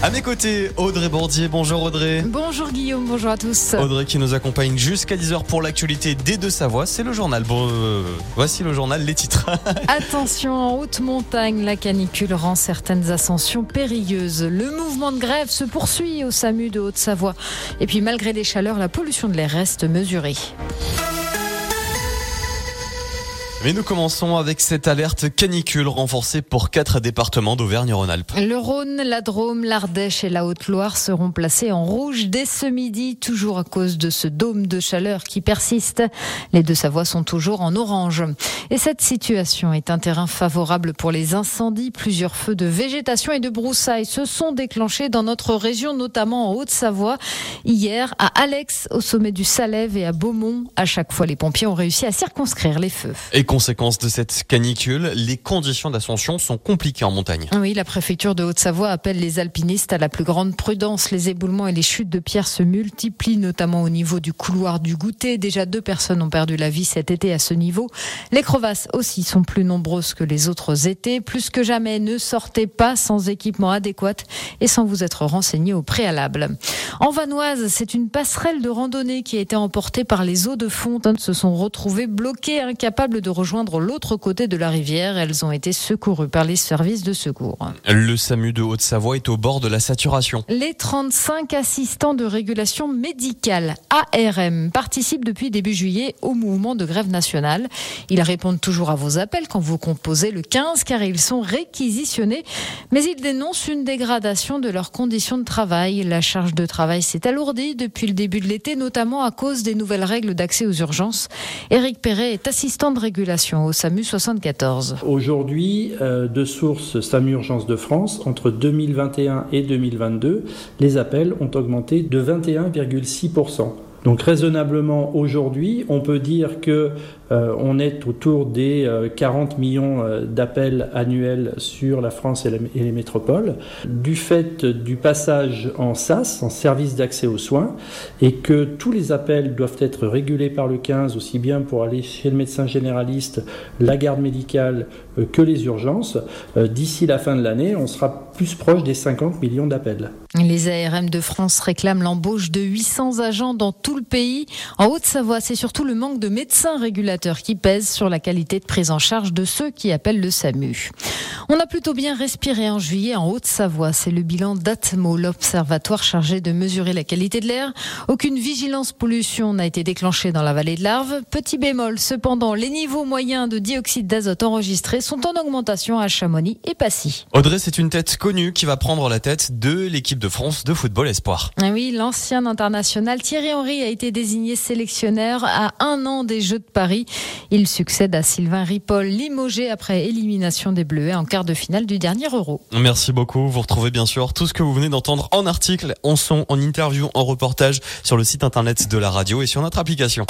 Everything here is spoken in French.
À mes côtés, Audrey Bordier. Bonjour Audrey. Bonjour Guillaume, bonjour à tous. Audrey qui nous accompagne jusqu'à 10h pour l'actualité des Deux-Savoie. C'est le journal. Bon, euh, voici le journal, les titres. Attention, en haute montagne, la canicule rend certaines ascensions périlleuses. Le mouvement de grève se poursuit au SAMU de Haute-Savoie. Et puis malgré les chaleurs, la pollution de l'air reste mesurée. Mais nous commençons avec cette alerte canicule renforcée pour quatre départements d'Auvergne-Rhône-Alpes. Le Rhône, la Drôme, l'Ardèche et la Haute-Loire seront placés en rouge dès ce midi, toujours à cause de ce dôme de chaleur qui persiste. Les deux Savoies sont toujours en orange. Et cette situation est un terrain favorable pour les incendies. Plusieurs feux de végétation et de broussailles se sont déclenchés dans notre région, notamment en Haute-Savoie. Hier, à Alex, au sommet du Salève et à Beaumont, à chaque fois, les pompiers ont réussi à circonscrire les feux. Et conséquence de cette canicule, les conditions d'ascension sont compliquées en montagne. Oui, la préfecture de Haute-Savoie appelle les alpinistes à la plus grande prudence. Les éboulements et les chutes de pierres se multiplient, notamment au niveau du couloir du goûter. Déjà deux personnes ont perdu la vie cet été à ce niveau. Les crevasses aussi sont plus nombreuses que les autres étés. Plus que jamais, ne sortez pas sans équipement adéquat et sans vous être renseigné au préalable. En Vanoise, c'est une passerelle de randonnée qui a été emportée par les eaux de fontaine se sont retrouvées bloquées, incapables de rejoindre l'autre côté de la rivière. Elles ont été secourues par les services de secours. Le SAMU de Haute-Savoie est au bord de la saturation. Les 35 assistants de régulation médicale ARM participent depuis début juillet au mouvement de grève nationale. Ils répondent toujours à vos appels quand vous composez le 15 car ils sont réquisitionnés, mais ils dénoncent une dégradation de leurs conditions de travail. La charge de travail s'est alourdie depuis le début de l'été, notamment à cause des nouvelles règles d'accès aux urgences. Éric Perret est assistant de régulation au SAMU 74. Aujourd'hui, euh, de source SAMU Urgence de France, entre 2021 et 2022, les appels ont augmenté de 21,6%. Donc raisonnablement aujourd'hui, on peut dire que euh, on est autour des euh, 40 millions euh, d'appels annuels sur la France et, et, les métropoles, du fait du passage en SAS, en service d'accès aux soins, et que tous les appels doivent être régulés par le 15, aussi bien pour aller chez le médecin généraliste, la garde médicale, euh, que les urgences. Euh, d'ici la fin de l'année, on sera plus proche des 50 millions d'appels. Les ARM de France réclament l'embauche de 800 agents dans tout le pays. En Haute-Savoie, c'est surtout le manque de médecins régulateurs qui pèse sur la qualité de prise en charge de ceux qui appellent le SAMU. On a plutôt bien respiré en juillet en Haute-Savoie. C'est le bilan d'Atmo, l'observatoire chargé de mesurer la qualité de l'air. Aucune vigilance pollution n'a été déclenchée dans la vallée de l'Arve. Petit bémol, cependant, les niveaux moyens de dioxyde d'azote enregistrés sont en augmentation à Chamonix et Passy. Audrey, c'est une tête connue qui va prendre la tête de l'équipe de France de football espoir. Ah oui, l'ancien international Thierry Henry a été désigné sélectionneur à un an des Jeux de Paris. Il succède à Sylvain Ripoll, limogé après élimination des Bleuets en quart de finale du dernier Euro. Merci beaucoup. Vous retrouvez bien sûr tout ce que vous venez d'entendre en article, en son, en interview, en reportage sur le site internet de la radio et sur notre application.